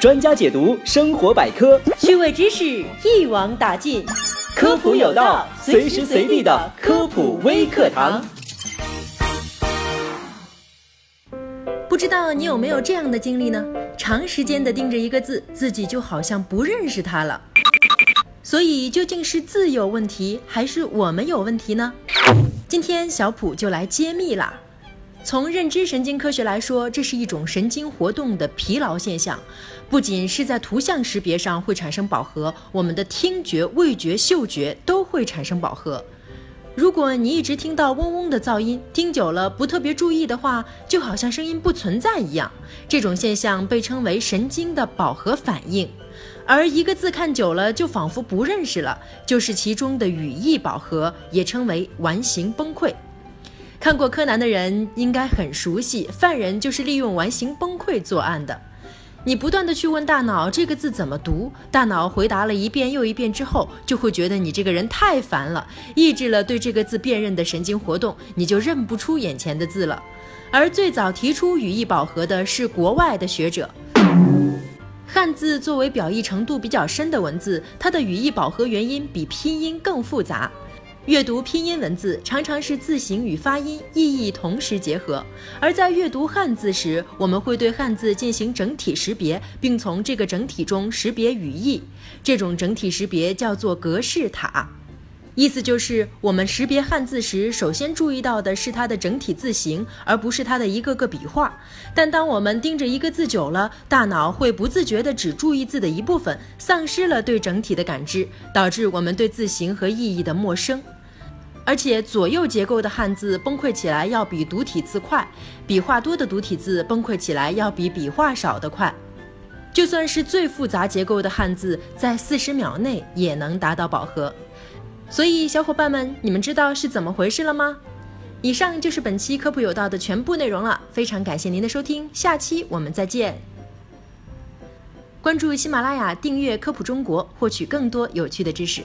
专家解读生活百科，趣味知识一网打尽，科普有道，随时随地的科普微课堂。不知道你有没有这样的经历呢？长时间的盯着一个字，自己就好像不认识它了。所以究竟是字有问题，还是我们有问题呢？今天小普就来揭秘啦。从认知神经科学来说，这是一种神经活动的疲劳现象，不仅是在图像识别上会产生饱和，我们的听觉、味觉、嗅觉都会产生饱和。如果你一直听到嗡嗡的噪音，听久了不特别注意的话，就好像声音不存在一样。这种现象被称为神经的饱和反应。而一个字看久了就仿佛不认识了，就是其中的语义饱和，也称为完形崩溃。看过柯南的人应该很熟悉，犯人就是利用完形崩溃作案的。你不断的去问大脑这个字怎么读，大脑回答了一遍又一遍之后，就会觉得你这个人太烦了，抑制了对这个字辨认的神经活动，你就认不出眼前的字了。而最早提出语义饱和的是国外的学者。汉字作为表意程度比较深的文字，它的语义饱和原因比拼音更复杂。阅读拼音文字常常是字形与发音意义同时结合，而在阅读汉字时，我们会对汉字进行整体识别，并从这个整体中识别语义。这种整体识别叫做格式塔，意思就是我们识别汉字时，首先注意到的是它的整体字形，而不是它的一个个笔画。但当我们盯着一个字久了，大脑会不自觉地只注意字的一部分，丧失了对整体的感知，导致我们对字形和意义的陌生。而且左右结构的汉字崩溃起来要比独体字快，笔画多的独体字崩溃起来要比笔画少的快。就算是最复杂结构的汉字，在四十秒内也能达到饱和。所以，小伙伴们，你们知道是怎么回事了吗？以上就是本期科普有道的全部内容了，非常感谢您的收听，下期我们再见。关注喜马拉雅，订阅科普中国，获取更多有趣的知识。